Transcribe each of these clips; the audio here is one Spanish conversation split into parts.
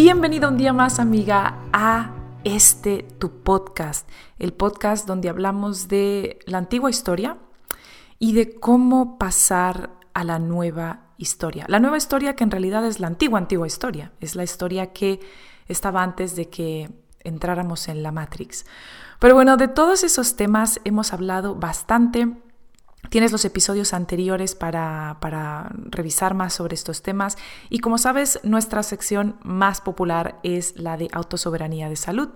Bienvenida un día más, amiga, a este tu podcast, el podcast donde hablamos de la antigua historia y de cómo pasar a la nueva historia. La nueva historia que en realidad es la antigua, antigua historia, es la historia que estaba antes de que entráramos en la Matrix. Pero bueno, de todos esos temas hemos hablado bastante Tienes los episodios anteriores para, revisar más sobre estos temas y como sabes, nuestra sección más popular es la de autosoberanía de salud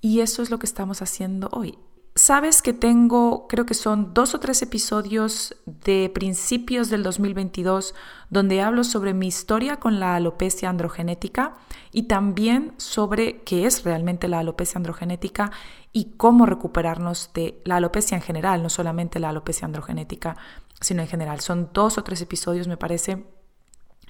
y eso es lo que estamos haciendo hoy. Sabes que tengo, creo que son dos o tres episodios de principios del 2022 donde hablo sobre mi historia con la alopecia androgenética y también sobre qué es realmente la alopecia androgenética y cómo recuperarnos de la alopecia en general, no solamente la alopecia androgenética, sino en general. Son dos o tres episodios, me parece,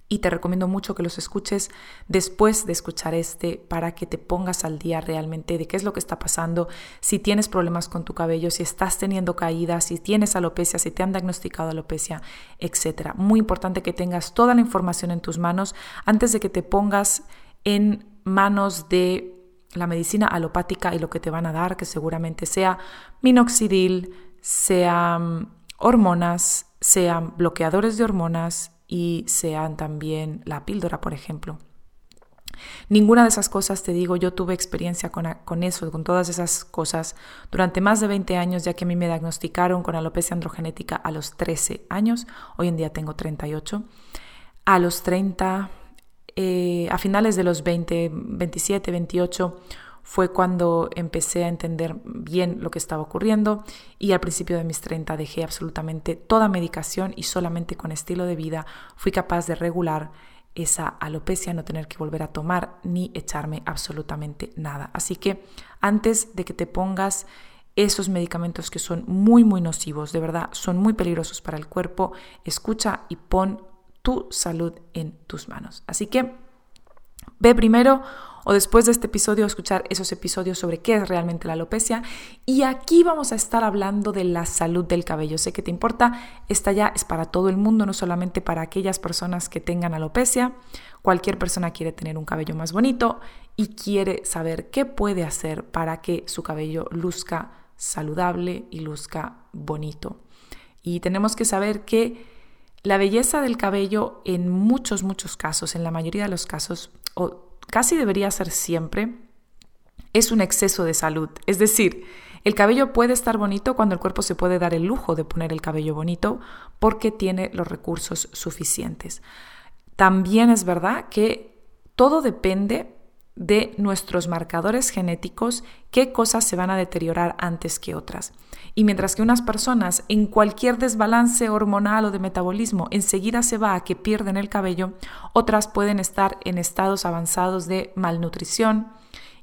y te recomiendo mucho que los escuches después de escuchar este para que te pongas al día realmente de qué es lo que está pasando, si tienes problemas con tu cabello, si estás teniendo caídas, si tienes alopecia, si te han diagnosticado alopecia, etc. Muy importante que tengas toda la información en tus manos antes de que te pongas en manos de la medicina alopática y lo que te van a dar, que seguramente sea minoxidil, sean hormonas, sean bloqueadores de hormonas, y sean también la píldora, por ejemplo. Ninguna de esas cosas, te digo, yo tuve experiencia con, con, eso, con todas esas cosas durante más de 20 años, ya que a mí me diagnosticaron con alopecia androgenética a los 13 años, hoy en día tengo 38. A los 30, eh, a finales de los 20, 27, 28, fue cuando empecé a entender bien lo que estaba ocurriendo y al principio de mis 30 dejé absolutamente toda medicación y solamente con estilo de vida fui capaz de regular esa alopecia, no tener que volver a tomar ni echarme absolutamente nada. Así que antes de que te pongas esos medicamentos que son muy, muy nocivos, de verdad, son muy peligrosos para el cuerpo, escucha y pon tu salud en tus manos. Así que ve primero o después de este episodio escuchar esos episodios sobre qué es realmente la alopecia. Y aquí vamos a estar hablando de la salud del cabello. Sé que te importa, esta ya es para todo el mundo, no solamente para aquellas personas que tengan alopecia. Cualquier persona quiere tener un cabello más bonito y quiere saber qué puede hacer para que su cabello luzca saludable y luzca bonito. Y tenemos que saber que la belleza del cabello en muchos, muchos casos, en la mayoría de los casos, o casi debería ser siempre, es un exceso de salud. Es decir, el cabello puede estar bonito cuando el cuerpo se puede dar el lujo de poner el cabello bonito porque tiene los recursos suficientes. También es verdad que todo depende de nuestros marcadores genéticos qué cosas se van a deteriorar antes que otras. Y mientras que unas personas en cualquier desbalance hormonal o de metabolismo enseguida se va a que pierden el cabello, otras pueden estar en estados avanzados de malnutrición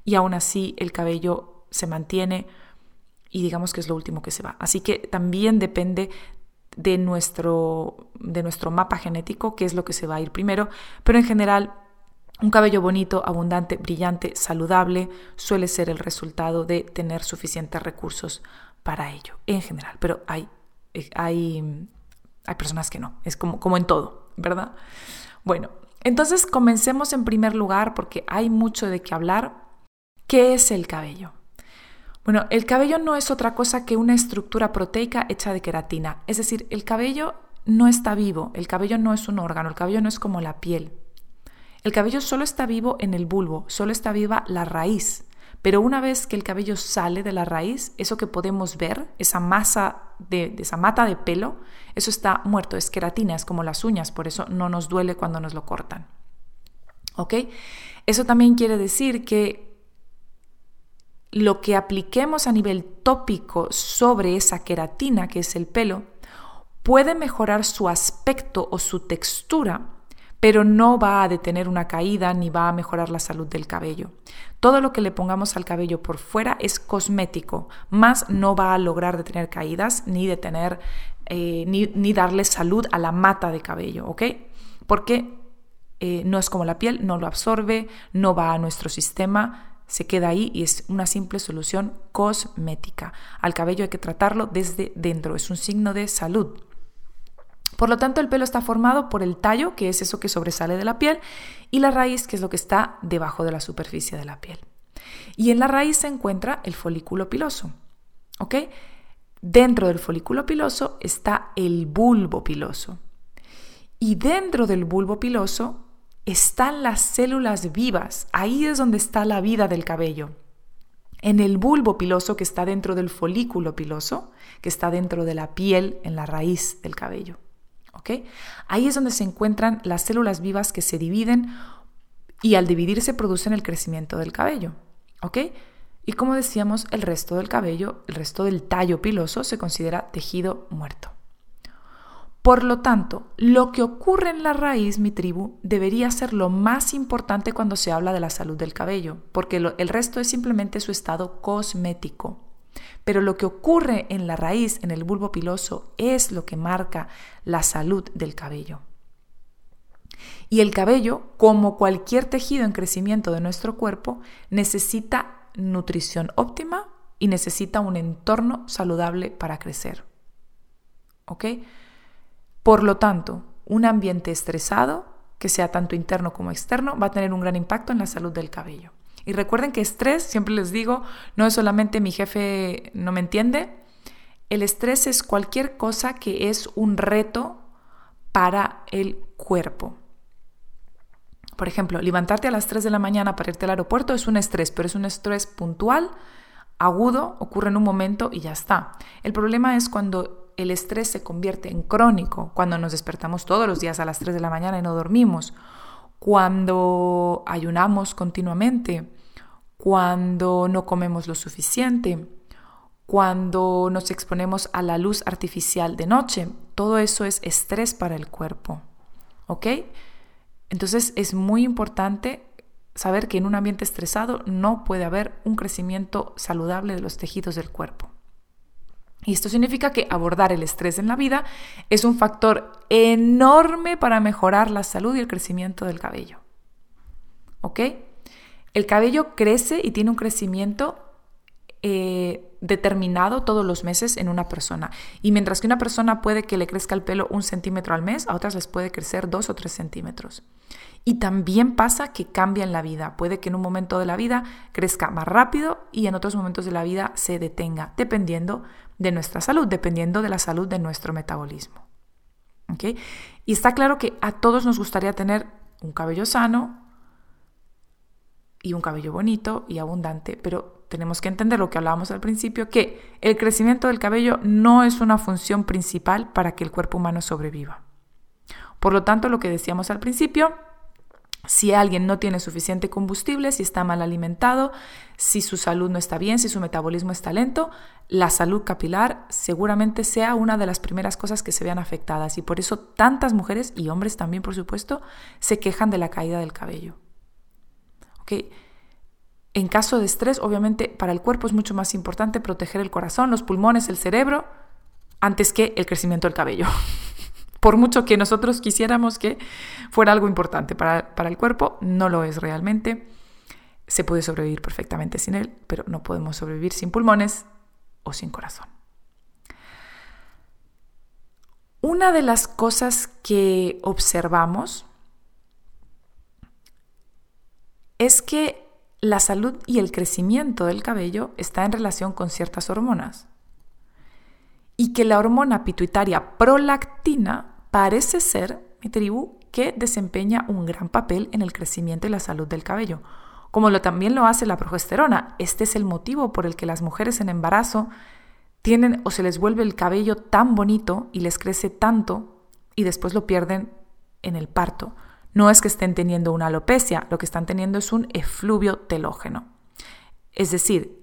y aún así el cabello se mantiene y digamos que es lo último que se va. Así que también depende de nuestro, de nuestro mapa genético, qué es lo que se va a ir primero, pero en general un cabello bonito, abundante, brillante, saludable suele ser el resultado de tener suficientes recursos para ello, en general. Pero hay, hay, hay personas que no, es como, como en todo, ¿verdad? Bueno, entonces comencemos en primer lugar porque hay mucho de qué hablar. ¿Qué es el cabello? Bueno, el cabello no es otra cosa que una estructura proteica hecha de queratina. Es decir, el cabello no está vivo, el cabello no es un órgano, el cabello no es como la piel. El cabello solo está vivo en el bulbo, solo está viva la raíz. Pero una vez que el cabello sale de la raíz, eso que podemos ver, esa masa de, esa mata de pelo, eso está muerto, es queratina, es como las uñas, por eso no nos duele cuando nos lo cortan. ¿Ok? Eso también quiere decir que lo que apliquemos a nivel tópico sobre esa queratina, que es el pelo, puede mejorar su aspecto o su textura, pero no va a detener una caída ni va a mejorar la salud del cabello. Todo lo que le pongamos al cabello por fuera es cosmético, más no va a lograr detener caídas ni eh, ni, darle salud a la mata de cabello, ¿ok? Porque eh, no es como la piel, no lo absorbe, no va a nuestro sistema, se queda ahí y es una simple solución cosmética. Al cabello hay que tratarlo desde dentro, es un signo de salud. Por lo tanto, el pelo está formado por el tallo, que es eso que sobresale de la piel, y la raíz, que es lo que está debajo de la superficie de la piel. Y en la raíz se encuentra el folículo piloso. ¿Ok? Dentro del folículo piloso está el bulbo piloso. Y dentro del bulbo piloso están las células vivas. Ahí es donde está la vida del cabello. En el bulbo piloso que está dentro del folículo piloso, que está dentro de la piel, en la raíz del cabello. Ahí es donde se encuentran las células vivas que se dividen y al dividirse producen el crecimiento del cabello, ¿ok? Y como decíamos, el resto del cabello, el resto del tallo piloso se considera tejido muerto. Por lo tanto, lo que ocurre en la raíz, mi tribu, debería ser lo más importante cuando se habla de la salud del cabello, porque el resto es simplemente su estado cosmético. Pero lo que ocurre en la raíz, en el bulbo piloso, es lo que marca la salud del cabello. Y el cabello, como cualquier tejido en crecimiento de nuestro cuerpo, necesita nutrición óptima y necesita un entorno saludable para crecer. ¿Ok? Por lo tanto, un ambiente estresado, que sea tanto interno como externo, va a tener un gran impacto en la salud del cabello. Y recuerden que estrés, siempre les digo, no es solamente mi jefe no me entiende. El estrés es cualquier cosa que es un reto para el cuerpo. Por ejemplo, levantarte a las 3 de la mañana para irte al aeropuerto es un estrés, pero es un estrés puntual, agudo, ocurre en un momento y ya está. El problema es cuando el estrés se convierte en crónico, cuando nos despertamos todos los días a las 3 de la mañana y no dormimos, cuando ayunamos continuamente, cuando no comemos lo suficiente, cuando nos exponemos a la luz artificial de noche. Todo eso es estrés para el cuerpo. ¿Ok? Entonces es muy importante saber que en un ambiente estresado no puede haber un crecimiento saludable de los tejidos del cuerpo. Y esto significa que abordar el estrés en la vida es un factor enorme para mejorar la salud y el crecimiento del cabello. ¿Ok? El cabello crece y tiene un crecimiento eh, determinado todos los meses en una persona. Y mientras que una persona puede que le crezca el pelo un centímetro al mes, a otras les puede crecer dos o tres centímetros. Y también pasa que cambia en la vida. Puede que en un momento de la vida crezca más rápido y en otros momentos de la vida se detenga, dependiendo de nuestra salud, dependiendo de la salud de nuestro metabolismo. Y está claro que a todos nos gustaría tener un cabello sano y un cabello bonito y abundante, pero tenemos que entender lo que hablábamos al principio, que el crecimiento del cabello no es una función principal para que el cuerpo humano sobreviva. Por lo tanto, lo que decíamos al principio, si alguien no tiene suficiente combustible, si está mal alimentado, si su salud no está bien, si su metabolismo está lento, la salud capilar seguramente sea una de las primeras cosas que se vean afectadas. Y por eso tantas mujeres y hombres también, por supuesto, se quejan de la caída del cabello. En caso de estrés, obviamente para el cuerpo es mucho más importante proteger el corazón, los pulmones, el cerebro, antes que el crecimiento del cabello. por mucho que nosotros quisiéramos que fuera algo importante para, para el cuerpo, no lo es realmente. Se puede sobrevivir perfectamente sin él, pero no podemos sobrevivir sin pulmones o sin corazón. Una de las cosas que observamos es que la salud y el crecimiento del cabello está en relación con ciertas hormonas y que la hormona pituitaria prolactina parece ser, mi tribu, que desempeña un gran papel en el crecimiento y la salud del cabello, como lo, también lo hace la progesterona. Este es el motivo por el que las mujeres en embarazo tienen o se les vuelve el cabello tan bonito y les crece tanto y después lo pierden en el parto. No es que estén teniendo una alopecia, lo que están teniendo es un efluvio telógeno. Es decir,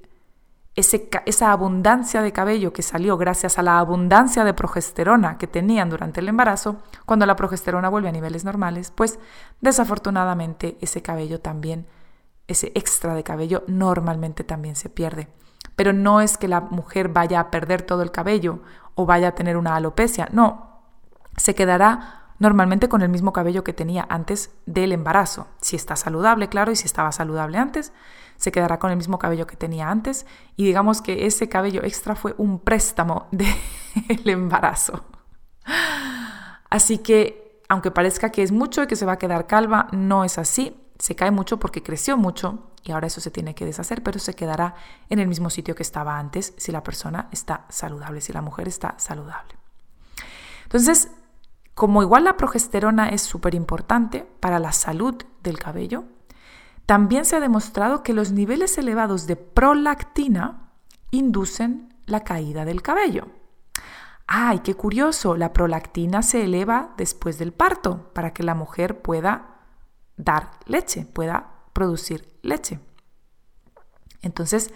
esa abundancia de cabello que salió gracias a la abundancia de progesterona que tenían durante el embarazo, cuando la progesterona vuelve a niveles normales, pues desafortunadamente ese cabello también, ese extra de cabello normalmente también se pierde. Pero no es que la mujer vaya a perder todo el cabello o vaya a tener una alopecia, no, se quedará normalmente con el mismo cabello que tenía antes del embarazo. Si está saludable, claro, y si estaba saludable antes, se quedará con el mismo cabello que tenía antes. Y digamos que ese cabello extra fue un préstamo del embarazo. Así que, aunque parezca que es mucho y que se va a quedar calva, no es así. Se cae mucho porque creció mucho y ahora eso se tiene que deshacer, pero se quedará en el mismo sitio que estaba antes si la persona está saludable, si la mujer está saludable. Entonces, como igual la progesterona es súper importante para la salud del cabello, también se ha demostrado que los niveles elevados de prolactina inducen la caída del cabello. ¡Ay, qué curioso! La prolactina se eleva después del parto para que la mujer pueda dar leche, pueda producir leche. Entonces,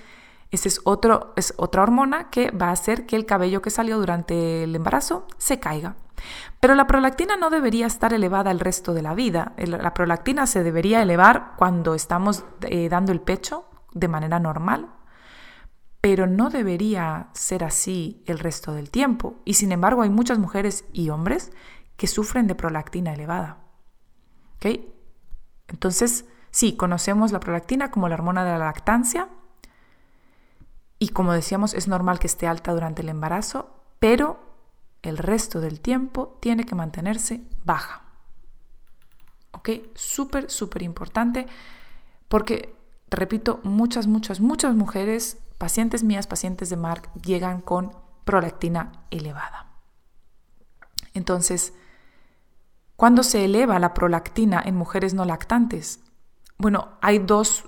esa es, otra hormona que va a hacer que el cabello que salió durante el embarazo se caiga. Pero la prolactina no debería estar elevada el resto de la vida. La prolactina se debería elevar cuando estamos eh, dando el pecho de manera normal, pero no debería ser así el resto del tiempo. Y sin embargo hay muchas mujeres y hombres que sufren de prolactina elevada. Entonces, sí, conocemos la prolactina como la hormona de la lactancia y como decíamos es normal que esté alta durante el embarazo, pero el resto del tiempo tiene que mantenerse baja. ¿Ok? Súper, súper importante porque, repito, muchas, muchas, muchas mujeres, pacientes mías, pacientes de Mark, llegan con prolactina elevada. Entonces, ¿cuándo se eleva la prolactina en mujeres no lactantes? Bueno, hay dos,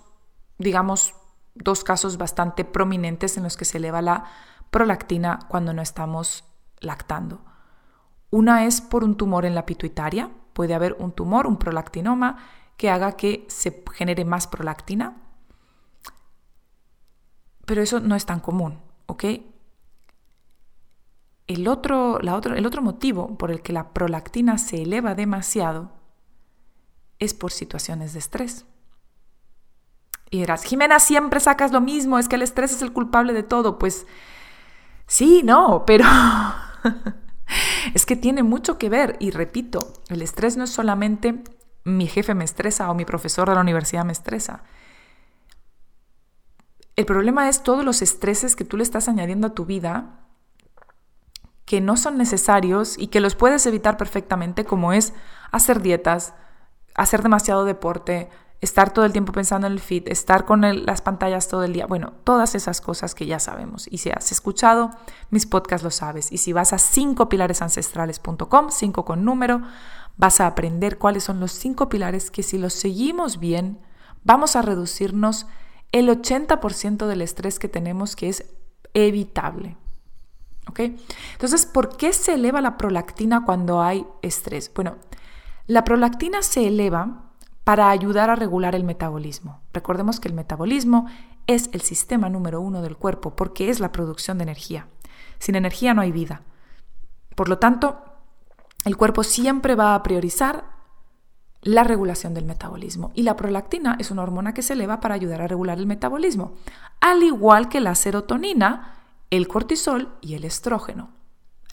digamos, dos casos bastante prominentes en los que se eleva la prolactina cuando no estamos lactando. Una es por un tumor en la pituitaria. Puede haber un tumor, un prolactinoma, que haga que se genere más prolactina. Pero eso no es tan común, ¿ok? El otro, la otro, el otro motivo por el que la prolactina se eleva demasiado es por situaciones de estrés. Y dirás, Jimena, siempre sacas lo mismo, es que el estrés es el culpable de todo. Pues sí, no, pero es que tiene mucho que ver y repito, el estrés no es solamente mi jefe me estresa o mi profesor de la universidad me estresa. El problema es todos los estreses que tú le estás añadiendo a tu vida que no son necesarios y que los puedes evitar perfectamente, como es hacer dietas, hacer demasiado deporte, estar todo el tiempo pensando en el fit, estar con las pantallas todo el día, bueno, todas esas cosas que ya sabemos. Y si has escuchado mis podcasts lo sabes. Y si vas a 5pilaresancestrales.com, 5 con número, vas a aprender cuáles son los cinco pilares que si los seguimos bien, vamos a reducirnos el 80% del estrés que tenemos que es evitable. ¿Ok? Entonces, ¿por qué se eleva la prolactina cuando hay estrés? Bueno, la prolactina se eleva para ayudar a regular el metabolismo. Recordemos que el metabolismo es el sistema número uno del cuerpo porque es la producción de energía. Sin energía no hay vida. Por lo tanto, el cuerpo siempre va a priorizar la regulación del metabolismo y la prolactina es una hormona que se eleva para ayudar a regular el metabolismo, al igual que la serotonina, el cortisol y el estrógeno.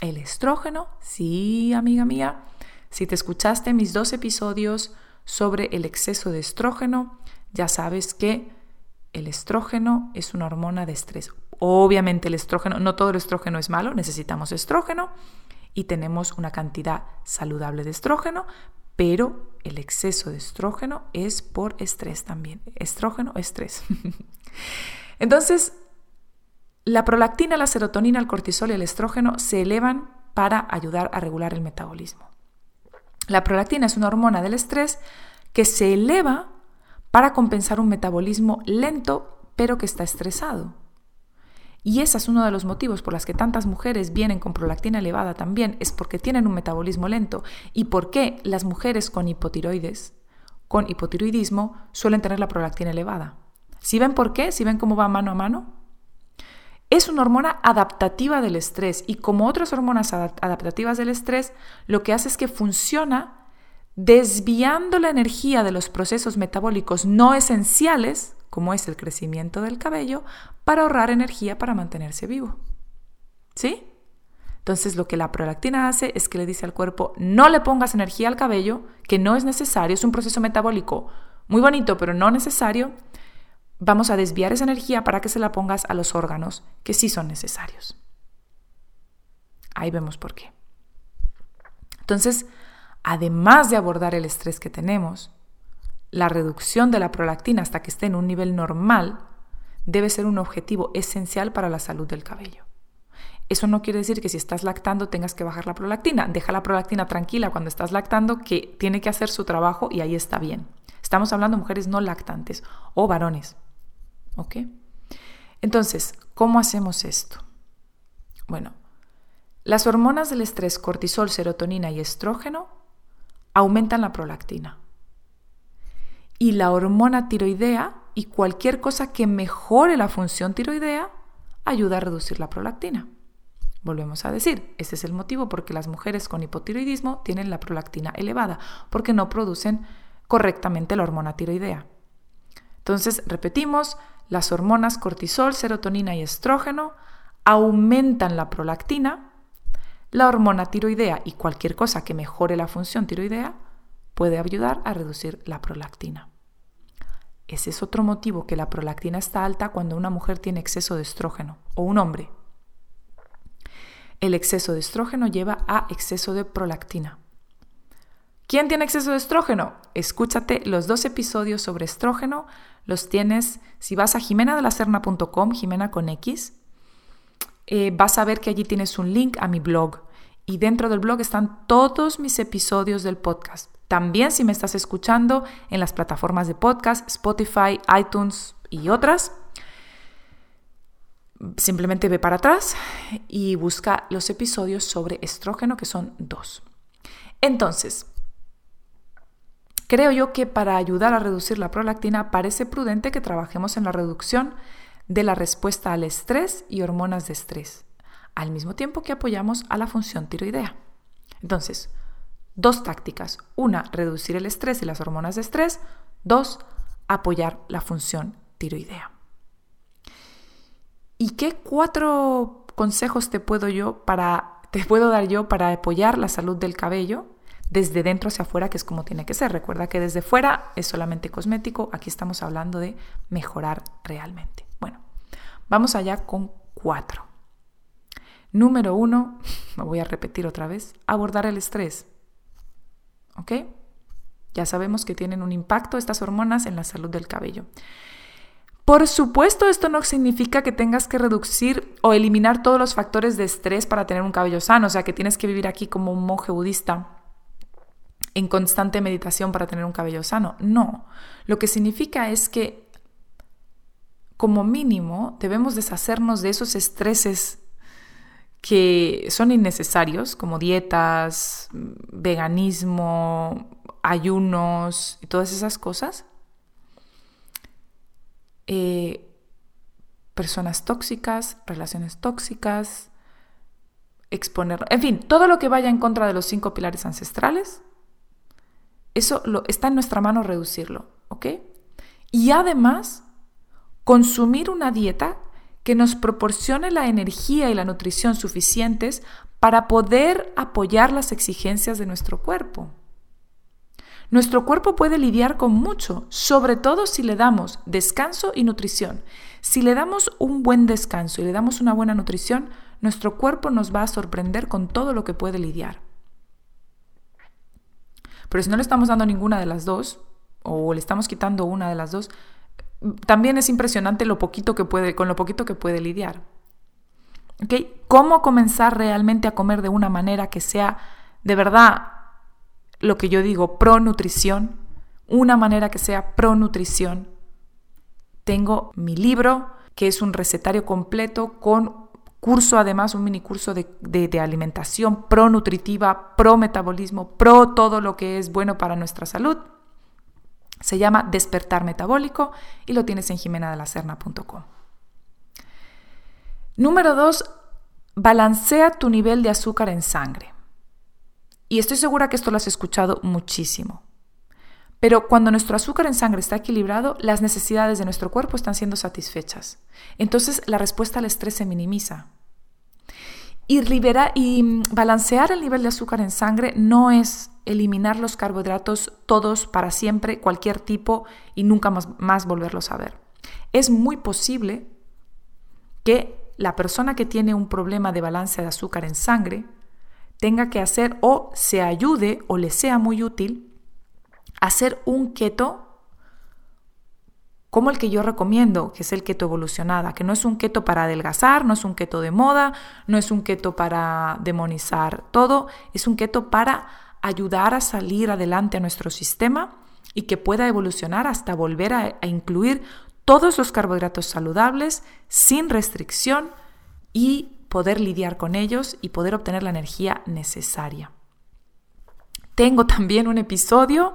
El estrógeno, sí, amiga mía, si te escuchaste mis dos episodios sobre el exceso de estrógeno, ya sabes que el estrógeno es una hormona de estrés. Obviamente el estrógeno, no todo el estrógeno es malo, necesitamos estrógeno y tenemos una cantidad saludable de estrógeno, pero el exceso de estrógeno es por estrés también. Estrógeno, estrés. Entonces, la prolactina, la serotonina, el cortisol y el estrógeno se elevan para ayudar a regular el metabolismo. La prolactina es una hormona del estrés que se eleva para compensar un metabolismo lento pero que está estresado. Y ese es uno de los motivos por los que tantas mujeres vienen con prolactina elevada también, es porque tienen un metabolismo lento. ¿Y por qué las mujeres con hipotiroides, con hipotiroidismo, suelen tener la prolactina elevada? ¿Si ven por qué? ¿Si ven cómo va mano a mano? Es una hormona adaptativa del estrés y como otras hormonas adaptativas del estrés, lo que hace es que funciona desviando la energía de los procesos metabólicos no esenciales, como es el crecimiento del cabello, para ahorrar energía para mantenerse vivo. ¿Sí? Entonces lo que la prolactina hace es que le dice al cuerpo, no le pongas energía al cabello, que no es necesario, es un proceso metabólico muy bonito, pero no necesario. Vamos a desviar esa energía para que se la pongas a los órganos que sí son necesarios. Ahí vemos por qué. Entonces, además de abordar el estrés que tenemos, la reducción de la prolactina hasta que esté en un nivel normal debe ser un objetivo esencial para la salud del cabello. Eso no quiere decir que si estás lactando tengas que bajar la prolactina. Deja la prolactina tranquila cuando estás lactando, que tiene que hacer su trabajo y ahí está bien. Estamos hablando de mujeres no lactantes o varones. ¿Ok? Entonces, ¿cómo hacemos esto? Bueno, las hormonas del estrés, cortisol, serotonina y estrógeno, aumentan la prolactina. Y la hormona tiroidea y cualquier cosa que mejore la función tiroidea ayuda a reducir la prolactina. Volvemos a decir, ese es el motivo por qué las mujeres con hipotiroidismo tienen la prolactina elevada, porque no producen correctamente la hormona tiroidea. Entonces, repetimos, las hormonas cortisol, serotonina y estrógeno aumentan la prolactina, la hormona tiroidea y cualquier cosa que mejore la función tiroidea puede ayudar a reducir la prolactina. Ese es otro motivo que la prolactina está alta cuando una mujer tiene exceso de estrógeno o un hombre. El exceso de estrógeno lleva a exceso de prolactina. ¿Quién tiene exceso de estrógeno? Escúchate los dos episodios sobre estrógeno. Los tienes, si vas a jimenadelacerna.com, Jimena con X, eh, vas a ver que allí tienes un link a mi blog. Y dentro del blog están todos mis episodios del podcast. También si me estás escuchando en las plataformas de podcast, Spotify, iTunes y otras, simplemente ve para atrás y busca los episodios sobre estrógeno, que son dos. Entonces, creo yo que para ayudar a reducir la prolactina parece prudente que trabajemos en la reducción de la respuesta al estrés y hormonas de estrés, al mismo tiempo que apoyamos a la función tiroidea. Entonces, Dos tácticas. Una, reducir el estrés y las hormonas de estrés. Dos, apoyar la función tiroidea. ¿Y qué cuatro consejos te puedo yo para te puedo dar yo para apoyar la salud del cabello desde dentro hacia afuera, que es como tiene que ser? Recuerda que desde fuera es solamente cosmético, aquí estamos hablando de mejorar realmente. Bueno, vamos allá con cuatro. Número uno, me voy a repetir otra vez, abordar el estrés. ¿Ok? Ya sabemos que tienen un impacto estas hormonas en la salud del cabello. Por supuesto, esto no significa que tengas que reducir o eliminar todos los factores de estrés para tener un cabello sano, o sea, que tienes que vivir aquí como un monje budista en constante meditación para tener un cabello sano. No, lo que significa es que como mínimo debemos deshacernos de esos estreses que son innecesarios, como dietas, veganismo, ayunos y todas esas cosas. Eh, personas tóxicas, relaciones tóxicas, exponer, en fin, todo lo que vaya en contra de los cinco pilares ancestrales, eso lo, está en nuestra mano reducirlo, ¿ok? Y además, consumir una dieta que nos proporcione la energía y la nutrición suficientes para poder apoyar las exigencias de nuestro cuerpo. Nuestro cuerpo puede lidiar con mucho, sobre todo si le damos descanso y nutrición. Si le damos un buen descanso y le damos una buena nutrición, nuestro cuerpo nos va a sorprender con todo lo que puede lidiar. Pero si no le estamos dando ninguna de las dos, o le estamos quitando una de las dos, también es impresionante lo poquito que puede, con lo poquito que puede lidiar. ¿Okay? ¿Cómo comenzar realmente a comer de una manera que sea de verdad lo que yo digo, pronutrición, una manera que sea pronutrición. Tengo mi libro, que es un recetario completo con curso, además un mini curso de, de, alimentación pro nutritiva, pro metabolismo, pro todo lo que es bueno para nuestra salud. Se llama Despertar Metabólico y lo tienes en jimenadelacerna.com. Número dos, balancea tu nivel de azúcar en sangre. Y estoy segura que esto lo has escuchado muchísimo. Pero cuando nuestro azúcar en sangre está equilibrado, las necesidades de nuestro cuerpo están siendo satisfechas. Entonces la respuesta al estrés se minimiza. Y, y mm, balancear el nivel de azúcar en sangre no es eliminar los carbohidratos todos para siempre, cualquier tipo, y nunca más, más volverlos a ver. Es muy posible que la persona que tiene un problema de balance de azúcar en sangre tenga que hacer o se ayude o le sea muy útil hacer un keto como el que yo recomiendo, que es el keto evolucionada, que no es un keto para adelgazar, no es un keto de moda, no es un keto para demonizar todo, es un keto para ayudar a salir adelante a nuestro sistema y que pueda evolucionar hasta volver a, a incluir todos los carbohidratos saludables sin restricción y poder lidiar con ellos y poder obtener la energía necesaria. Tengo también un episodio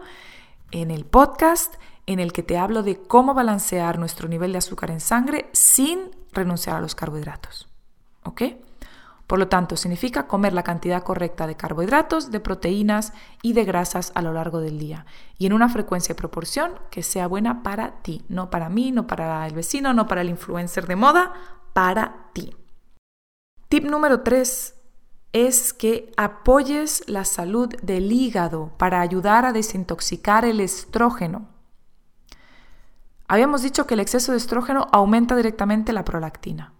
en el podcast en el que te hablo de cómo balancear nuestro nivel de azúcar en sangre sin renunciar a los carbohidratos. ¿Ok? Por lo tanto, significa comer la cantidad correcta de carbohidratos, de proteínas y de grasas a lo largo del día y en una frecuencia y proporción que sea buena para ti, no para mí, no para el vecino, no para el influencer de moda, para ti. Tip número 3 es que apoyes la salud del hígado para ayudar a desintoxicar el estrógeno. Habíamos dicho que el exceso de estrógeno aumenta directamente la prolactina.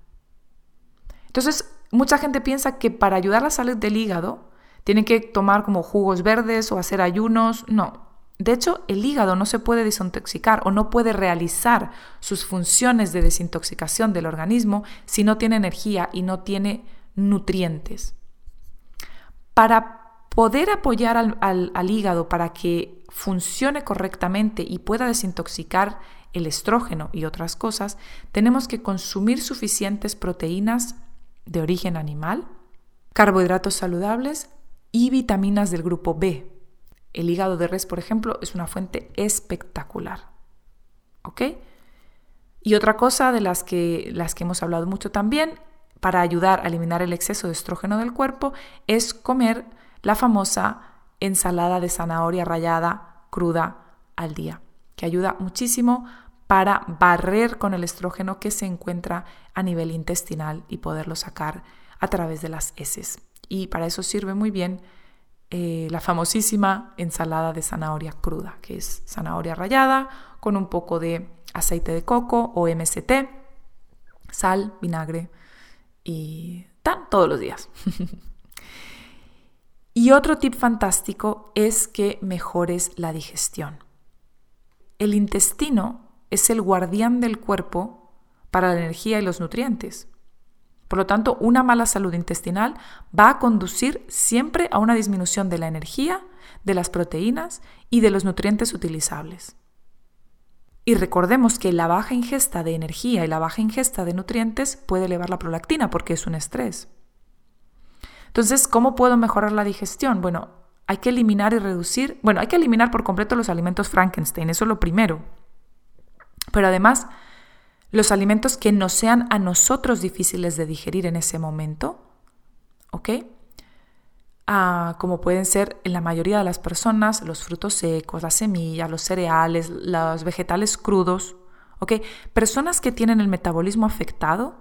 Entonces, mucha gente piensa que para ayudar a la salud del hígado tienen que tomar como jugos verdes o hacer ayunos. No. De hecho, el hígado no se puede desintoxicar o no puede realizar sus funciones de desintoxicación del organismo si no tiene energía y no tiene nutrientes. Para poder apoyar al, hígado para que funcione correctamente y pueda desintoxicar el estrógeno y otras cosas, tenemos que consumir suficientes proteínas de origen animal, carbohidratos saludables y vitaminas del grupo B. El hígado de res, por ejemplo, es una fuente espectacular. ¿Ok? Y otra cosa de las que, las que hemos hablado mucho también para ayudar a eliminar el exceso de estrógeno del cuerpo es comer la famosa ensalada de zanahoria rallada cruda al día, que ayuda muchísimo para barrer con el estrógeno que se encuentra a nivel intestinal y poderlo sacar a través de las heces. Y para eso sirve muy bien eh, la famosísima ensalada de zanahoria cruda, que es zanahoria rallada con un poco de aceite de coco o MST, sal, vinagre, y tan todos los días. y otro tip fantástico es que mejores la digestión. El intestino es el guardián del cuerpo para la energía y los nutrientes. Por lo tanto, una mala salud intestinal va a conducir siempre a una disminución de la energía, de las proteínas y de los nutrientes utilizables. Y recordemos que la baja ingesta de energía y la baja ingesta de nutrientes puede elevar la prolactina porque es un estrés. Entonces, ¿cómo puedo mejorar la digestión? Bueno, hay que eliminar y reducir, bueno, hay que eliminar por completo los alimentos Frankenstein, eso es lo primero. Pero además, los alimentos que no sean a nosotros difíciles de digerir en ese momento, ¿ok? Como pueden ser en la mayoría de las personas los frutos secos, las semillas, los cereales, los vegetales crudos. ¿ok? Personas que tienen el metabolismo afectado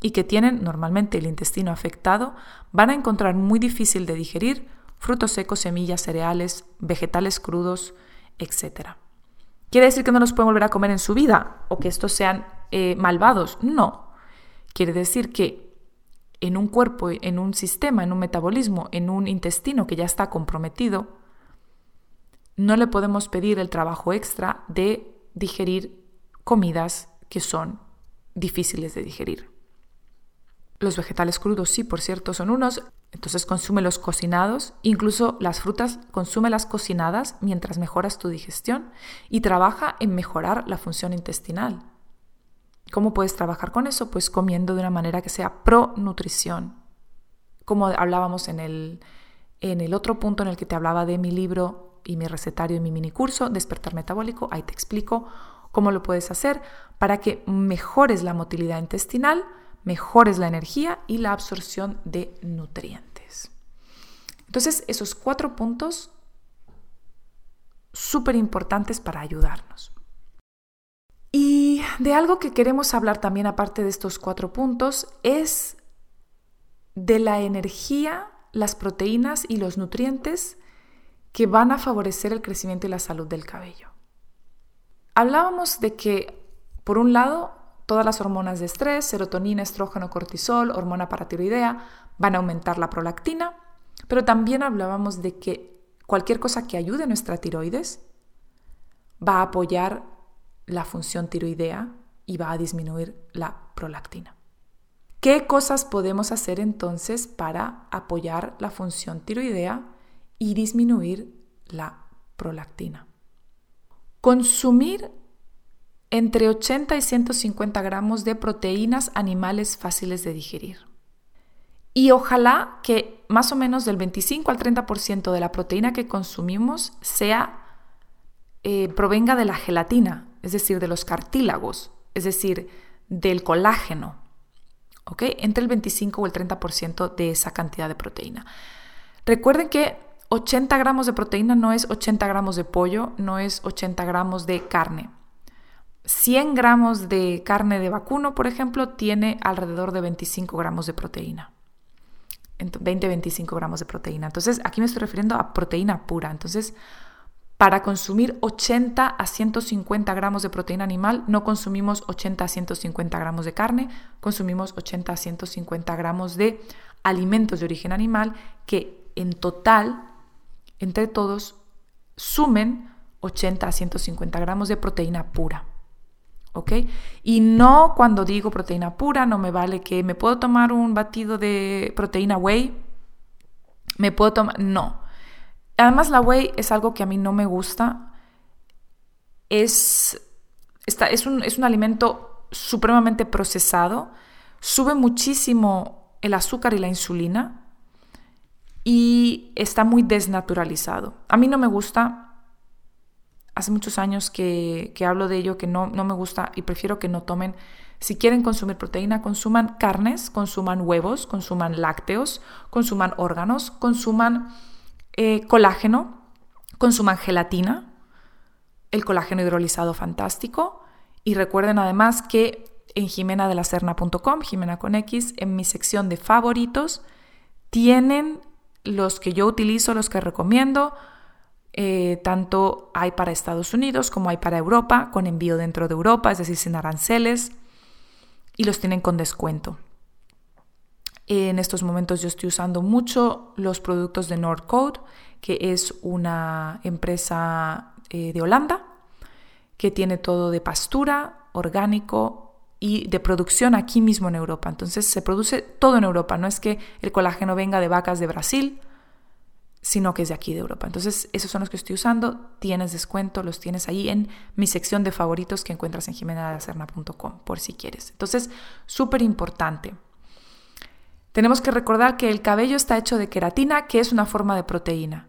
y que tienen normalmente el intestino afectado van a encontrar muy difícil de digerir frutos secos, semillas, cereales, vegetales crudos, etc. ¿Quiere decir que no los pueden volver a comer en su vida o que estos sean eh, malvados? No. Quiere decir que en un cuerpo, en un sistema, en un metabolismo, en un intestino que ya está comprometido, no le podemos pedir el trabajo extra de digerir comidas que son difíciles de digerir. Los vegetales crudos, sí, por cierto, son unos. Entonces consume los cocinados, incluso las frutas, consume las cocinadas mientras mejoras tu digestión y trabaja en mejorar la función intestinal. ¿Cómo puedes trabajar con eso? Pues comiendo de una manera que sea pro nutrición. Como hablábamos en el, en el otro punto en el que te hablaba de mi libro y mi recetario y mi mini curso, Despertar Metabólico, ahí te explico cómo lo puedes hacer para que mejores la motilidad intestinal, mejores la energía y la absorción de nutrientes. Entonces, esos cuatro puntos súper importantes para ayudarnos. De algo que queremos hablar también aparte de estos cuatro puntos es de la energía, las proteínas y los nutrientes que van a favorecer el crecimiento y la salud del cabello. Hablábamos de que, por un lado, todas las hormonas de estrés, serotonina, estrógeno, cortisol, hormona paratiroidea, van a aumentar la prolactina, pero también hablábamos de que cualquier cosa que ayude a nuestra tiroides va a apoyar la función tiroidea y va a disminuir la prolactina. ¿Qué cosas podemos hacer entonces para apoyar la función tiroidea y disminuir la prolactina? Consumir entre 80 y 150 gramos de proteínas animales fáciles de digerir. Y ojalá que más o menos del 25 al 30% de la proteína que consumimos sea eh, provenga de la gelatina, es decir, de los cartílagos, es decir, del colágeno. ¿Ok? Entre el 25 o el 30% de esa cantidad de proteína. Recuerden que 80 gramos de proteína no es 80 gramos de pollo, no es 80 gramos de carne. 100 gramos de carne de vacuno, por ejemplo, tiene alrededor de 25 gramos de proteína. 20-25 gramos de proteína. Entonces, aquí me estoy refiriendo a proteína pura. Entonces, para consumir 80 a 150 gramos de proteína animal, no consumimos 80 a 150 gramos de carne, consumimos 80 a 150 gramos de alimentos de origen animal que en total entre todos sumen 80 a 150 gramos de proteína pura. ¿Ok? Y no cuando digo proteína pura, no me vale que me puedo tomar un batido de proteína whey. Me puedo tomar. No. Además, la whey es algo que a mí no me gusta. Es, es, un, es un alimento supremamente procesado. Sube muchísimo el azúcar y la insulina y está muy desnaturalizado. A mí no me gusta, hace muchos años que, hablo de ello, que no, no, me gusta y prefiero que no tomen. Si quieren consumir proteína, consuman carnes, consuman huevos, consuman lácteos, consuman órganos, consuman eh, colágeno, consuman gelatina, el colágeno hidrolizado fantástico. Y recuerden además que en jimenadelacerna.com, Jimena con X, en mi sección de favoritos, tienen los que yo utilizo, los que recomiendo, eh, tanto hay para Estados Unidos como hay para Europa, con envío dentro de Europa, es decir, sin aranceles, y los tienen con descuento. En estos momentos yo estoy usando mucho los productos de Nordcode, que es una empresa eh, de Holanda, que tiene todo de pastura, orgánico, y de producción aquí mismo en Europa. Entonces se produce todo en Europa, no es que el colágeno venga de vacas de Brasil, sino que es de aquí de Europa. Entonces esos son los que estoy usando, tienes descuento, los tienes ahí en mi sección de favoritos que encuentras en jimenadacerna.com por si quieres. Entonces, súper importante. Tenemos que recordar que el cabello está hecho de queratina, que es una forma de proteína.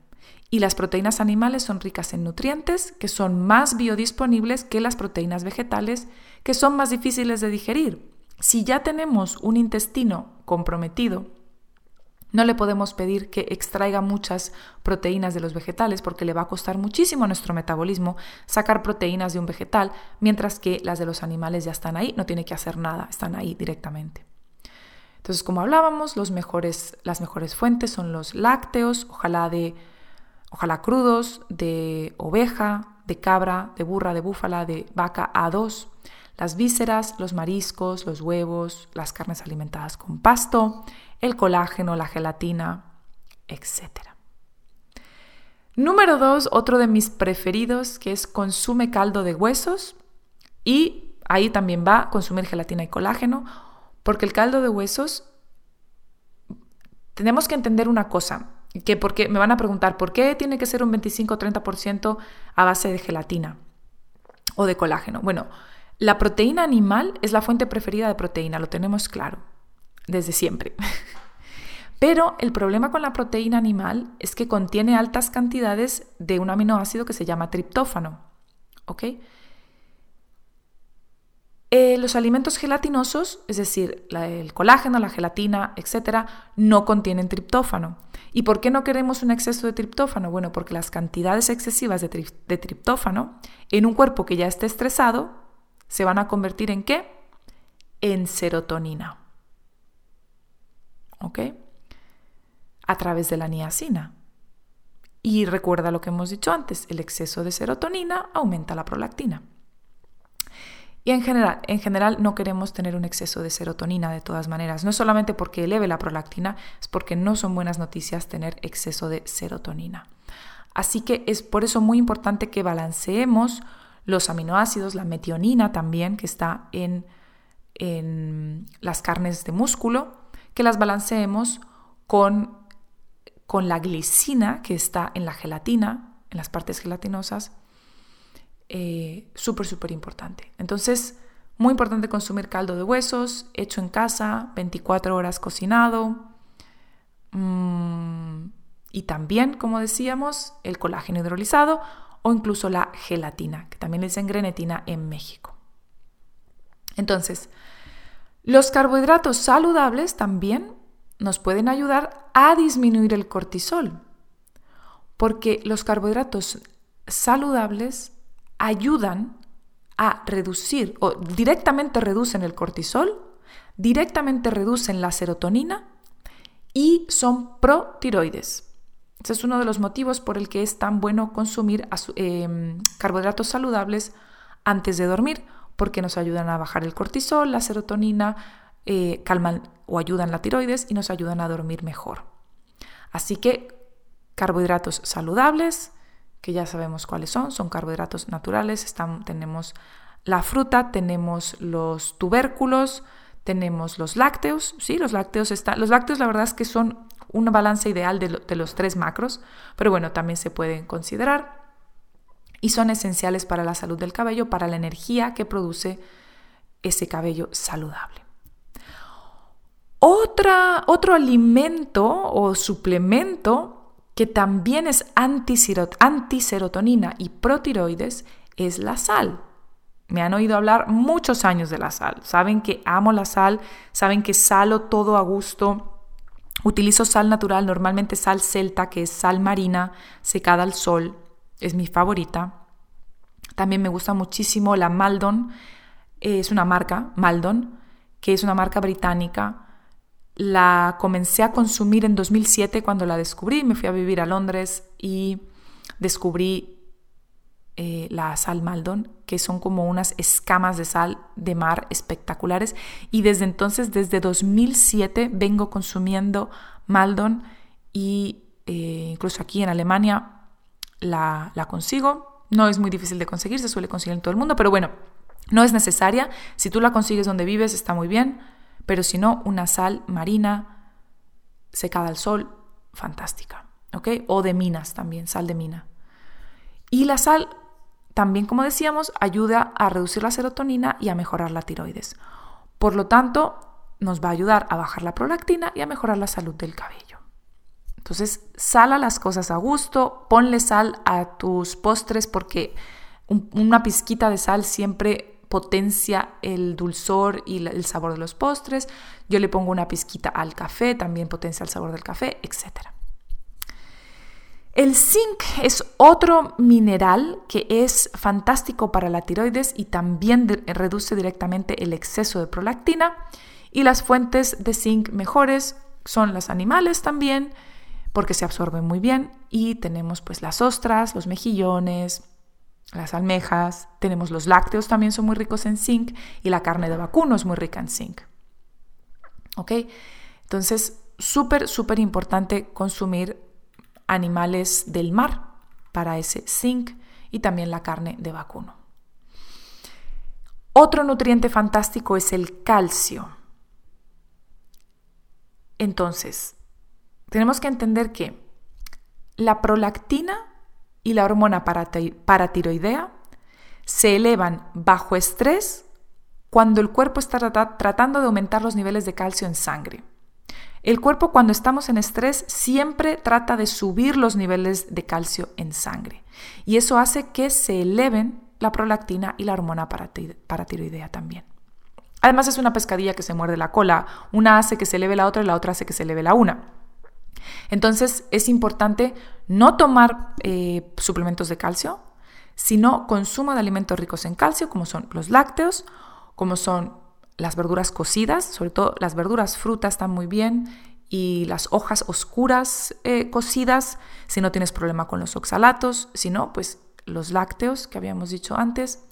Y las proteínas animales son ricas en nutrientes que son más biodisponibles que las proteínas vegetales que son más difíciles de digerir. Si ya tenemos un intestino comprometido, no le podemos pedir que extraiga muchas proteínas de los vegetales porque le va a costar muchísimo a nuestro metabolismo sacar proteínas de un vegetal, mientras que las de los animales ya están ahí, no tiene que hacer nada, están ahí directamente. Entonces, como hablábamos, las mejores fuentes son los lácteos, ojalá de ojalá crudos, de oveja, de cabra, de burra, de búfala, de vaca A2, las vísceras, los mariscos, los huevos, las carnes alimentadas con pasto, el colágeno, la gelatina, etc. Número dos, otro de mis preferidos, que es consume caldo de huesos y ahí también va consumir gelatina y colágeno, porque el caldo de huesos tenemos que entender una cosa, que porque me van a preguntar, ¿por qué tiene que ser un 25 o 30% a base de gelatina o de colágeno? Bueno, la proteína animal es la fuente preferida de proteína, lo tenemos claro, desde siempre. Pero el problema con la proteína animal es que contiene altas cantidades de un aminoácido que se llama triptófano. ¿Ok? Eh, los alimentos gelatinosos, es decir, el colágeno, la gelatina, etcétera, no contienen triptófano. ¿Y por qué no queremos un exceso de triptófano? Bueno, porque las cantidades excesivas de, de triptófano en un cuerpo que ya esté estresado se van a convertir en qué? En serotonina. ¿Ok? A través de la niacina. Y recuerda lo que hemos dicho antes, el exceso de serotonina aumenta la prolactina. Y en general, en general no queremos tener un exceso de serotonina de todas maneras. No solamente porque eleve la prolactina, es porque no son buenas noticias tener exceso de serotonina. Así que es por eso muy importante que balanceemos los aminoácidos, la metionina también, que está en, en las carnes de músculo, que las balanceemos con, con la glicina que está en la gelatina, en las partes gelatinosas, eh, súper, súper importante. Entonces, muy importante consumir caldo de huesos, hecho en casa, 24 horas cocinado. Mm, y también, como decíamos, el colágeno hidrolizado o incluso la gelatina, que también le dicen grenetina en México. Entonces, los carbohidratos saludables también nos pueden ayudar a disminuir el cortisol, porque los carbohidratos saludables ayudan a reducir o directamente reducen el cortisol, directamente reducen la serotonina y son protiroides. Ese es uno de los motivos por el que es tan bueno consumir em, carbohidratos saludables antes de dormir, porque nos ayudan a bajar el cortisol, la serotonina, eh, calman o ayudan la tiroides y nos ayudan a dormir mejor. Así que carbohidratos saludables, que ya sabemos cuáles son, son carbohidratos naturales, tenemos la fruta, tenemos los tubérculos, tenemos los lácteos, sí, los lácteos están, los lácteos la verdad es que son una balanza ideal de, de los tres macros, pero bueno, también se pueden considerar y son esenciales para la salud del cabello, para la energía que produce ese cabello saludable. Otra, otro alimento o suplemento que también es antiserotonina y protiroides, es la sal. Me han oído hablar muchos años de la sal. Saben que amo la sal, saben que salo todo a gusto. Utilizo sal natural, normalmente sal celta, que es sal marina secada al sol, es mi favorita. También me gusta muchísimo la Maldon, es una marca, Maldon, que es una marca británica la comencé a consumir en 2007 cuando la descubrí. Me fui a vivir a Londres y descubrí eh, la sal Maldon, que son como unas escamas de sal de mar espectaculares. Y desde entonces, desde 2007, vengo consumiendo Maldon y eh, incluso aquí en Alemania la, la consigo. No es muy difícil de conseguir, se suele conseguir en todo el mundo, pero bueno, no es necesaria. Si tú la consigues donde vives, está muy bien pero si no, una sal marina secada al sol, fantástica, ¿ok? O de minas también, sal de mina. Y la sal, también como decíamos, ayuda a reducir la serotonina y a mejorar la tiroides. Por lo tanto, nos va a ayudar a bajar la prolactina y a mejorar la salud del cabello. Entonces, sala las cosas a gusto, ponle sal a tus postres porque una pizquita de sal siempre potencia el dulzor y el sabor de los postres. Yo le pongo una pizquita al café, también potencia el sabor del café, etc. El zinc es otro mineral que es fantástico para la tiroides y también reduce directamente el exceso de prolactina. Y las fuentes de zinc mejores son los animales también, porque se absorben muy bien. Y tenemos pues las ostras, los mejillones, las almejas, tenemos los lácteos también son muy ricos en zinc y la carne de vacuno es muy rica en zinc. ¿Ok? Entonces, súper, súper importante consumir animales del mar para ese zinc y también la carne de vacuno. Otro nutriente fantástico es el calcio. Entonces, tenemos que entender que la prolactina y la hormona paratiroidea se elevan bajo estrés cuando el cuerpo está tratando de aumentar los niveles de calcio en sangre. El cuerpo cuando estamos en estrés siempre trata de subir los niveles de calcio en sangre y eso hace que se eleven la prolactina y la hormona paratiroidea también. Además es una pescadilla que se muerde la cola, una hace que se eleve la otra y la otra hace que se eleve la una. Entonces es importante no tomar eh, suplementos de calcio, sino consumo de alimentos ricos en calcio, como son los lácteos, como son las verduras cocidas, sobre todo las verduras frutas están muy bien, y las hojas oscuras eh, cocidas, si no tienes problema con los oxalatos, si no, pues los lácteos que habíamos dicho antes,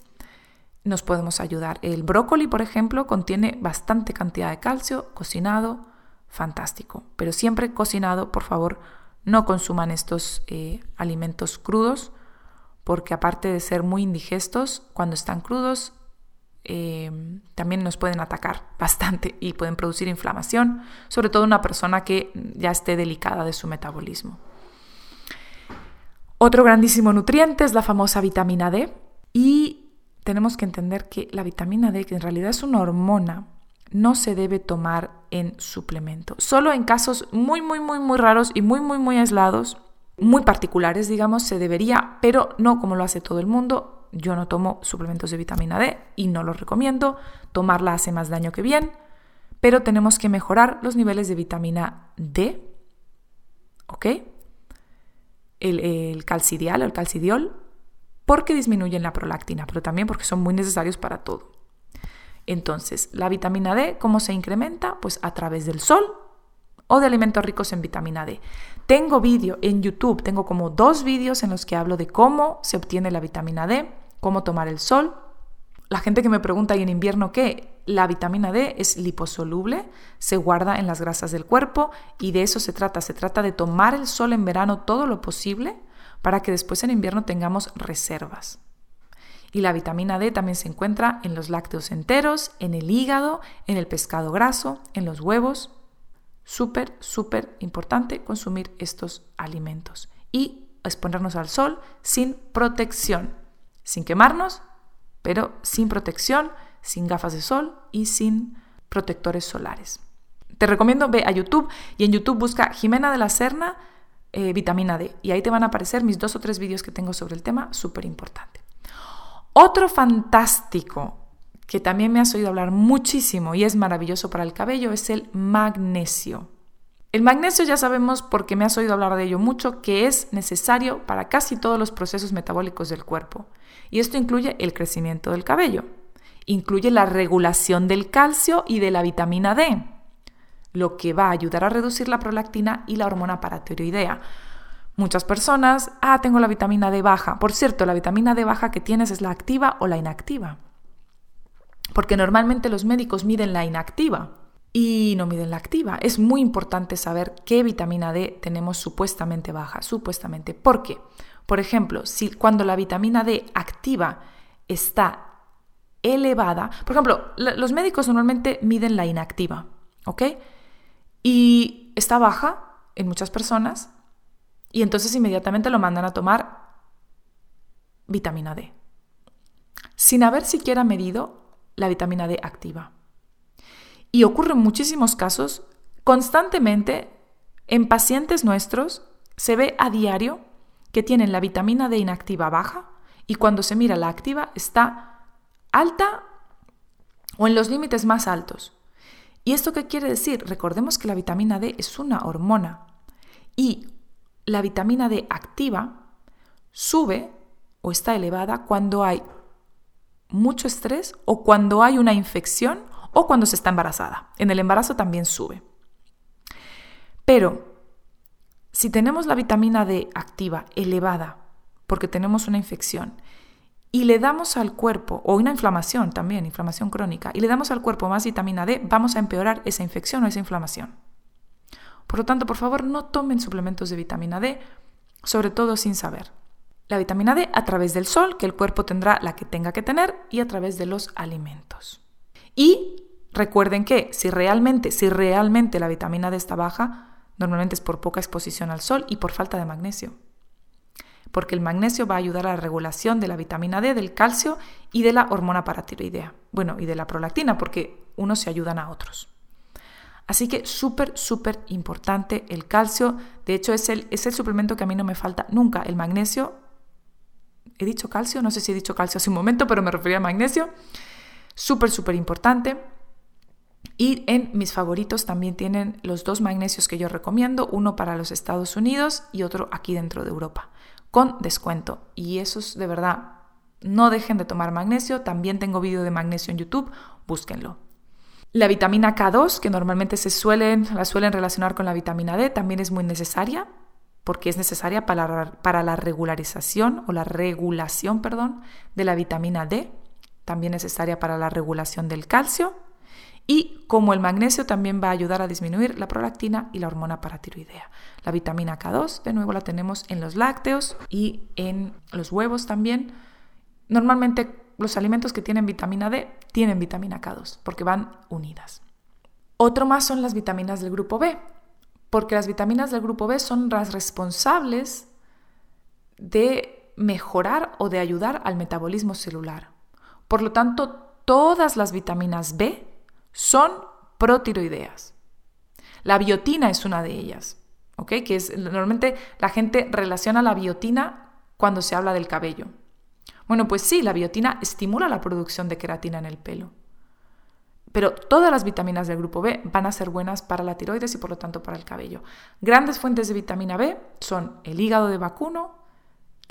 nos podemos ayudar. El brócoli, por ejemplo, contiene bastante cantidad de calcio, cocinado, fantástico. Pero siempre cocinado, por favor, no consuman estos eh, alimentos crudos, porque aparte de ser muy indigestos, cuando están crudos, eh, también nos pueden atacar bastante y pueden producir inflamación, sobre todo una persona que ya esté delicada de su metabolismo. Otro grandísimo nutriente es la famosa vitamina D y tenemos que entender que la vitamina D, que en realidad es una hormona, no se debe tomar en suplemento. Solo en casos muy, muy, muy, muy raros y muy, muy, muy aislados, muy particulares, digamos, se debería, pero no como lo hace todo el mundo. Yo no tomo suplementos de vitamina D y no los recomiendo. Tomarla hace más daño que bien, pero tenemos que mejorar los niveles de vitamina D, ¿ok? El, el calcidial o el calcidiol, porque disminuyen la prolactina, pero también porque son muy necesarios para todo. Entonces, la vitamina D, ¿cómo se incrementa? Pues a través del sol o de alimentos ricos en vitamina D. Tengo vídeo en YouTube, tengo como dos vídeos en los que hablo de cómo se obtiene la vitamina D, cómo tomar el sol. La gente que me pregunta, ¿y en invierno qué? La vitamina D es liposoluble, se guarda en las grasas del cuerpo y de eso se trata. Se trata de tomar el sol en verano todo lo posible para que después en invierno tengamos reservas. Y la vitamina D también se encuentra en los lácteos enteros, en el hígado, en el pescado graso, en los huevos. Súper, súper importante consumir estos alimentos y exponernos al sol sin protección, sin quemarnos, pero sin protección, sin gafas de sol y sin protectores solares. Te recomiendo ve a YouTube y en YouTube busca Jimena de la Serna eh, vitamina D y ahí te van a aparecer mis dos o tres vídeos que tengo sobre el tema, súper importante. Otro fantástico que también me has oído hablar muchísimo y es maravilloso para el cabello es el magnesio. El magnesio ya sabemos porque me has oído hablar de ello mucho que es necesario para casi todos los procesos metabólicos del cuerpo. Y esto incluye el crecimiento del cabello, incluye la regulación del calcio y de la vitamina D, lo que va a ayudar a reducir la prolactina y la hormona paratiroidea Muchas personas, ah, tengo la vitamina D baja. Por cierto, la vitamina D baja que tienes es la activa o la inactiva. Porque normalmente los médicos miden la inactiva y no miden la activa. Es muy importante saber qué vitamina D tenemos supuestamente baja, supuestamente. ¿Por qué? Por ejemplo, si cuando la vitamina D activa está elevada, por ejemplo, los médicos normalmente miden la inactiva, ¿ok? Y está baja en muchas personas, y entonces inmediatamente lo mandan a tomar vitamina D, sin haber siquiera medido la vitamina D activa. Y ocurre en muchísimos casos, constantemente en pacientes nuestros se ve a diario que tienen la vitamina D inactiva baja y cuando se mira la activa está alta o en los límites más altos. ¿Y esto qué quiere decir? Recordemos que la vitamina D es una hormona y la vitamina D activa sube o está elevada cuando hay mucho estrés o cuando hay una infección o cuando se está embarazada. En el embarazo también sube. Pero si tenemos la vitamina D activa elevada porque tenemos una infección y le damos al cuerpo, o una inflamación también, inflamación crónica, y le damos al cuerpo más vitamina D, vamos a empeorar esa infección o esa inflamación. Por lo tanto, por favor, no tomen suplementos de vitamina D, sobre todo sin saber. La vitamina D a través del sol, que el cuerpo tendrá la que tenga que tener, y a través de los alimentos. Y recuerden que si realmente, si realmente la vitamina D está baja, Normalmente es por poca exposición al sol y por falta de magnesio. Porque el magnesio va a ayudar a la regulación de la vitamina D, del calcio y de la hormona paratiroidea. Bueno, y de la prolactina, porque unos se ayudan a otros. Así que súper, súper importante el calcio. De hecho, es el, es el suplemento que a mí no me falta nunca. El magnesio. ¿He dicho calcio? No sé si he dicho calcio hace un momento, pero me refería al magnesio. Súper, súper importante. Y en mis favoritos también tienen los dos magnesios que yo recomiendo, uno para los Estados Unidos y otro aquí dentro de Europa, con descuento. Y esos de verdad, no dejen de tomar magnesio, también tengo vídeo de magnesio en YouTube, búsquenlo. La vitamina K2, que normalmente se suelen, la suelen relacionar con la vitamina D, también es muy necesaria, porque es necesaria para, para la regularización o la regulación, perdón, de la vitamina D, también necesaria para la regulación del calcio y como el magnesio también va a ayudar a disminuir la prolactina y la hormona paratiroidea. La vitamina K2, de nuevo, la tenemos en los lácteos y en los huevos también. Normalmente los alimentos que tienen vitamina D tienen vitamina K2 porque van unidas. Otro más son las vitaminas del grupo B, porque las vitaminas del grupo B son las responsables de mejorar o de ayudar al metabolismo celular. Por lo tanto, todas las vitaminas B son protiroideas. La biotina es una de ellas, ¿ok? Que es normalmente la gente relaciona la biotina cuando se habla del cabello. Bueno, pues sí, la biotina estimula la producción de queratina en el pelo. Pero todas las vitaminas del grupo B van a ser buenas para la tiroides y por lo tanto para el cabello. Grandes fuentes de vitamina B son el hígado de vacuno,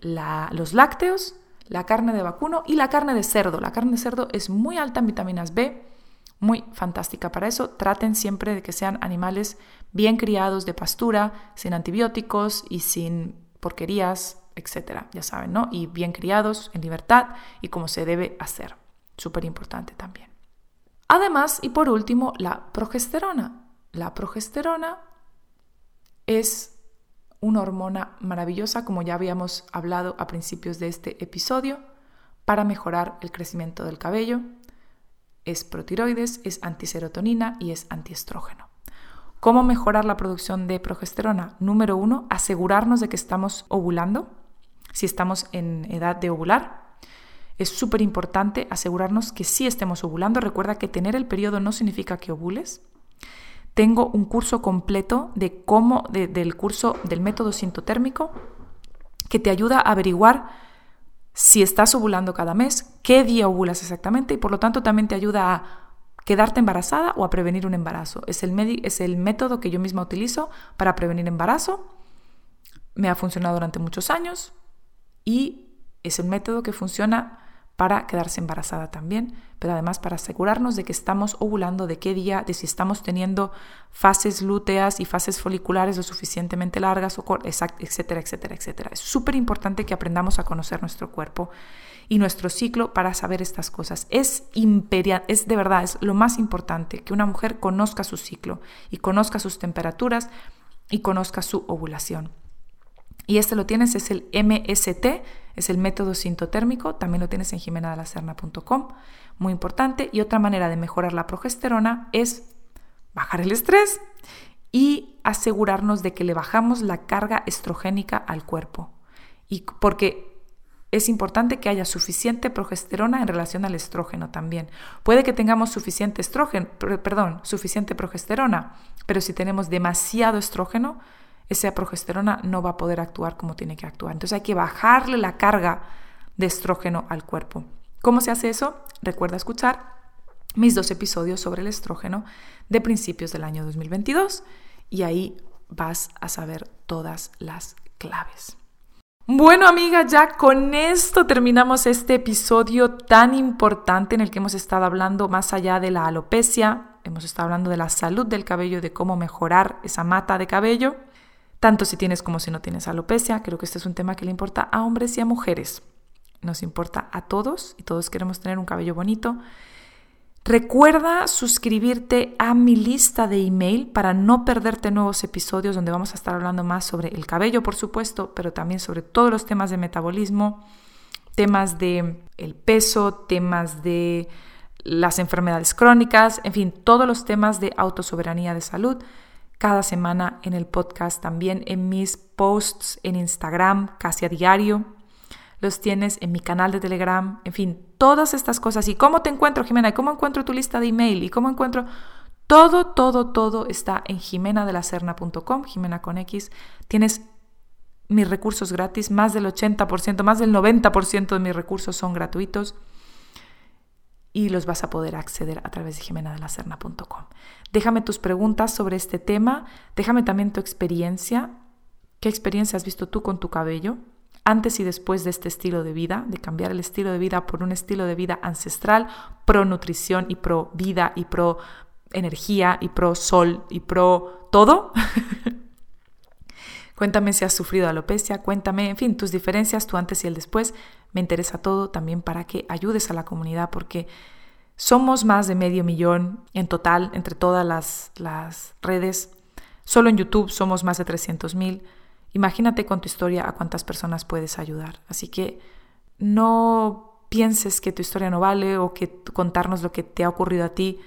los lácteos, la carne de vacuno y la carne de cerdo. La carne de cerdo es muy alta en vitaminas B muy fantástica para eso. Traten siempre de que sean animales bien criados de pastura, sin antibióticos y sin porquerías, etcétera, ya saben, ¿no? Y bien criados en libertad y como se debe hacer. Súper importante también. Además, y por último, la progesterona. La progesterona es una hormona maravillosa, como ya habíamos hablado a principios de este episodio, para mejorar el crecimiento del cabello, es protiroides, es antiserotonina y es antiestrógeno. ¿Cómo mejorar la producción de progesterona? Número uno, asegurarnos de que estamos ovulando, si estamos en edad de ovular. Es súper importante asegurarnos que sí estemos ovulando. Recuerda que tener el periodo no significa que ovules. Tengo un curso completo de cómo, del curso del método sintotérmico que te ayuda a averiguar si estás ovulando cada mes, qué día ovulas exactamente y por lo tanto también te ayuda a quedarte embarazada o a prevenir un embarazo. Es el, es el método que yo misma utilizo para prevenir embarazo. Me ha funcionado durante muchos años y es el método que funciona para quedarse embarazada también, pero además para asegurarnos de que estamos ovulando, de qué día, de si estamos teniendo fases lúteas y fases foliculares lo suficientemente largas, o etcétera, etcétera, etcétera. Es súper importante que aprendamos a conocer nuestro cuerpo y nuestro ciclo para saber estas cosas. Es imperial, es de verdad, es lo más importante que una mujer conozca su ciclo y conozca sus temperaturas y conozca su ovulación. Y este lo tienes, es el MST, es el método sintotérmico, también lo tienes en jimenadalacerna.com, muy importante. Y otra manera de mejorar la progesterona es bajar el estrés y asegurarnos de que le bajamos la carga estrogénica al cuerpo. Y porque es importante que haya suficiente progesterona en relación al estrógeno también. Puede que tengamos suficiente estrógeno, perdón, suficiente progesterona, pero si tenemos demasiado estrógeno, esa progesterona no va a poder actuar como tiene que actuar. Entonces hay que bajarle la carga de estrógeno al cuerpo. ¿Cómo se hace eso? Recuerda escuchar mis dos episodios sobre el estrógeno de principios del año 2022 y ahí vas a saber todas las claves. Bueno amiga, ya con esto terminamos este episodio tan importante en el que hemos estado hablando más allá de la alopecia, hemos estado hablando de la salud del cabello, de cómo mejorar esa mata de cabello tanto si tienes como si no tienes alopecia. Creo que este es un tema que le importa a hombres y a mujeres. Nos importa a todos y todos queremos tener un cabello bonito. Recuerda suscribirte a mi lista de email para no perderte nuevos episodios donde vamos a estar hablando más sobre el cabello, por supuesto, pero también sobre todos los temas de metabolismo, temas de el peso, temas de las enfermedades crónicas, en fin, todos los temas de autosoberanía de salud cada semana en el podcast, también en mis posts en Instagram, casi a diario. Los tienes en mi canal de Telegram, en fin, todas estas cosas. ¿Y cómo te encuentro, Jimena? ¿Y cómo encuentro tu lista de email? ¿Y cómo encuentro...? Todo, todo, todo está en jimenadelacerna.com, Jimena con X. Tienes mis recursos gratis, más del 80%, más del 90% de mis recursos son gratuitos y los vas a poder acceder a través de jimenadelacerna.com. Déjame tus preguntas sobre este tema, déjame también tu experiencia. ¿Qué experiencia has visto tú con tu cabello? Antes y después de este estilo de vida, de cambiar el estilo de vida por un estilo de vida ancestral, pro nutrición y pro vida y pro energía y pro sol y pro todo. cuéntame si has sufrido alopecia, cuéntame, en fin, tus diferencias, tu antes y el después. Me interesa todo también para que ayudes a la comunidad porque somos más de medio millón en total entre todas las, redes. Solo en YouTube somos más de 300 mil. Imagínate con tu historia a cuántas personas puedes ayudar. Así que no pienses que tu historia no vale o que contarnos lo que te ha ocurrido a ti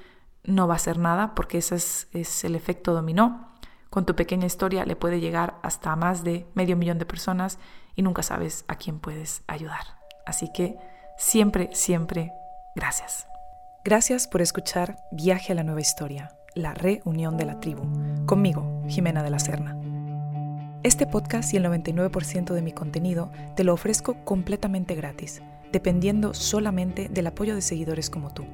no va a ser nada, porque ese es, el efecto dominó. Con tu pequeña historia le puede llegar hasta más de medio millón de personas y nunca sabes a quién puedes ayudar. Así que siempre, siempre, gracias. Gracias por escuchar Viaje a la Nueva Historia, la reunión de la tribu, conmigo, Jimena de la Serna. Este podcast y el 99% de mi contenido te lo ofrezco completamente gratis, dependiendo solamente del apoyo de seguidores como tú.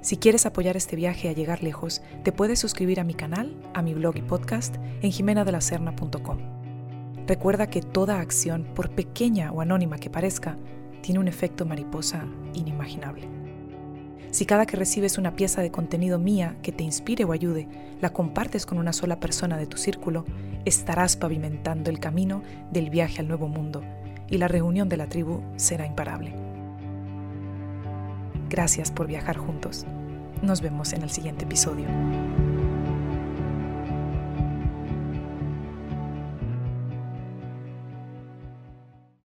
Si quieres apoyar este viaje a llegar lejos, te puedes suscribir a mi canal, a mi blog y podcast en jimenadelacerna.com. Recuerda que toda acción, por pequeña o anónima que parezca, tiene un efecto mariposa inimaginable. Si cada que recibes una pieza de contenido mía que te inspire o ayude, la compartes con una sola persona de tu círculo, estarás pavimentando el camino del viaje al nuevo mundo y la reunión de la tribu será imparable. Gracias por viajar juntos. Nos vemos en el siguiente episodio.